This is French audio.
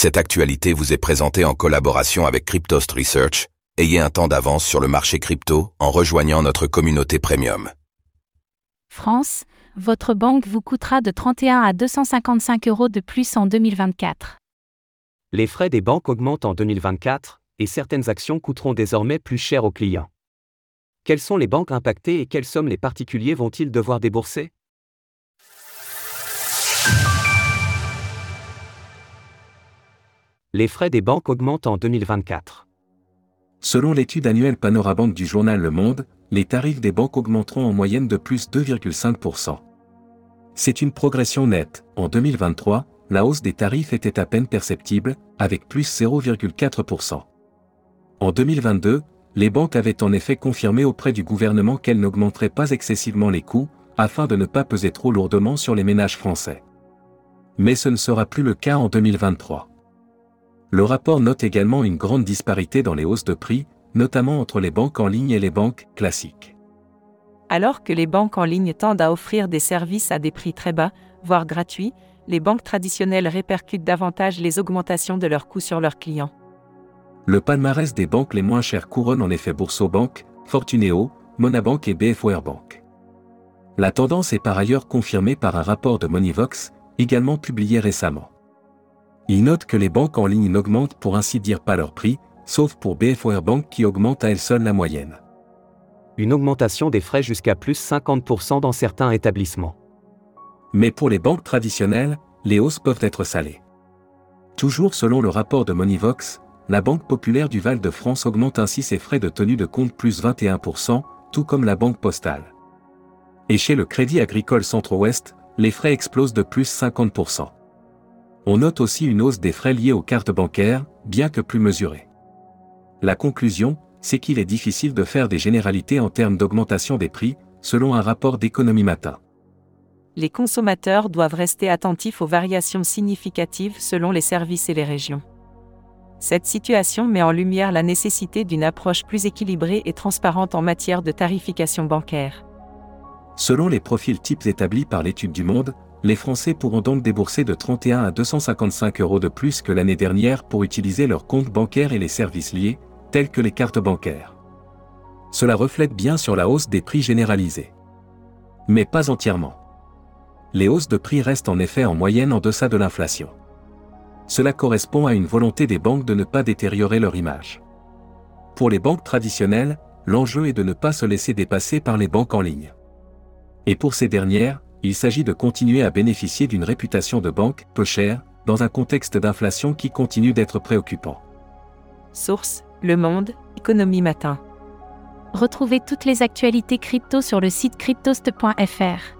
Cette actualité vous est présentée en collaboration avec Cryptost Research. Ayez un temps d'avance sur le marché crypto en rejoignant notre communauté premium. France, votre banque vous coûtera de 31 à 255 euros de plus en 2024. Les frais des banques augmentent en 2024 et certaines actions coûteront désormais plus cher aux clients. Quelles sont les banques impactées et quelles sommes les particuliers vont-ils devoir débourser? Les frais des banques augmentent en 2024. Selon l'étude annuelle Panorabank du journal Le Monde, les tarifs des banques augmenteront en moyenne de plus 2,5%. C'est une progression nette. En 2023, la hausse des tarifs était à peine perceptible, avec plus 0,4%. En 2022, les banques avaient en effet confirmé auprès du gouvernement qu'elles n'augmenteraient pas excessivement les coûts, afin de ne pas peser trop lourdement sur les ménages français. Mais ce ne sera plus le cas en 2023. Le rapport note également une grande disparité dans les hausses de prix, notamment entre les banques en ligne et les banques classiques. Alors que les banques en ligne tendent à offrir des services à des prix très bas, voire gratuits, les banques traditionnelles répercutent davantage les augmentations de leurs coûts sur leurs clients. Le palmarès des banques les moins chères couronne en effet Boursobank, Fortuneo, Monabank et BFOR Bank. La tendance est par ailleurs confirmée par un rapport de Monivox, également publié récemment. Il note que les banques en ligne n'augmentent pour ainsi dire pas leur prix, sauf pour BFOR Bank qui augmente à elle seule la moyenne. Une augmentation des frais jusqu'à plus 50% dans certains établissements. Mais pour les banques traditionnelles, les hausses peuvent être salées. Toujours selon le rapport de Monivox, la Banque populaire du Val-de-France augmente ainsi ses frais de tenue de compte plus 21%, tout comme la Banque postale. Et chez le Crédit Agricole Centre-Ouest, les frais explosent de plus 50%. On note aussi une hausse des frais liés aux cartes bancaires, bien que plus mesurée. La conclusion, c'est qu'il est difficile de faire des généralités en termes d'augmentation des prix, selon un rapport d'économie matin. Les consommateurs doivent rester attentifs aux variations significatives selon les services et les régions. Cette situation met en lumière la nécessité d'une approche plus équilibrée et transparente en matière de tarification bancaire. Selon les profils types établis par l'étude du Monde, les Français pourront donc débourser de 31 à 255 euros de plus que l'année dernière pour utiliser leurs comptes bancaires et les services liés, tels que les cartes bancaires. Cela reflète bien sur la hausse des prix généralisés. Mais pas entièrement. Les hausses de prix restent en effet en moyenne en deçà de l'inflation. Cela correspond à une volonté des banques de ne pas détériorer leur image. Pour les banques traditionnelles, l'enjeu est de ne pas se laisser dépasser par les banques en ligne. Et pour ces dernières, il s'agit de continuer à bénéficier d'une réputation de banque peu chère, dans un contexte d'inflation qui continue d'être préoccupant. Source Le Monde, Économie Matin. Retrouvez toutes les actualités crypto sur le site cryptost.fr.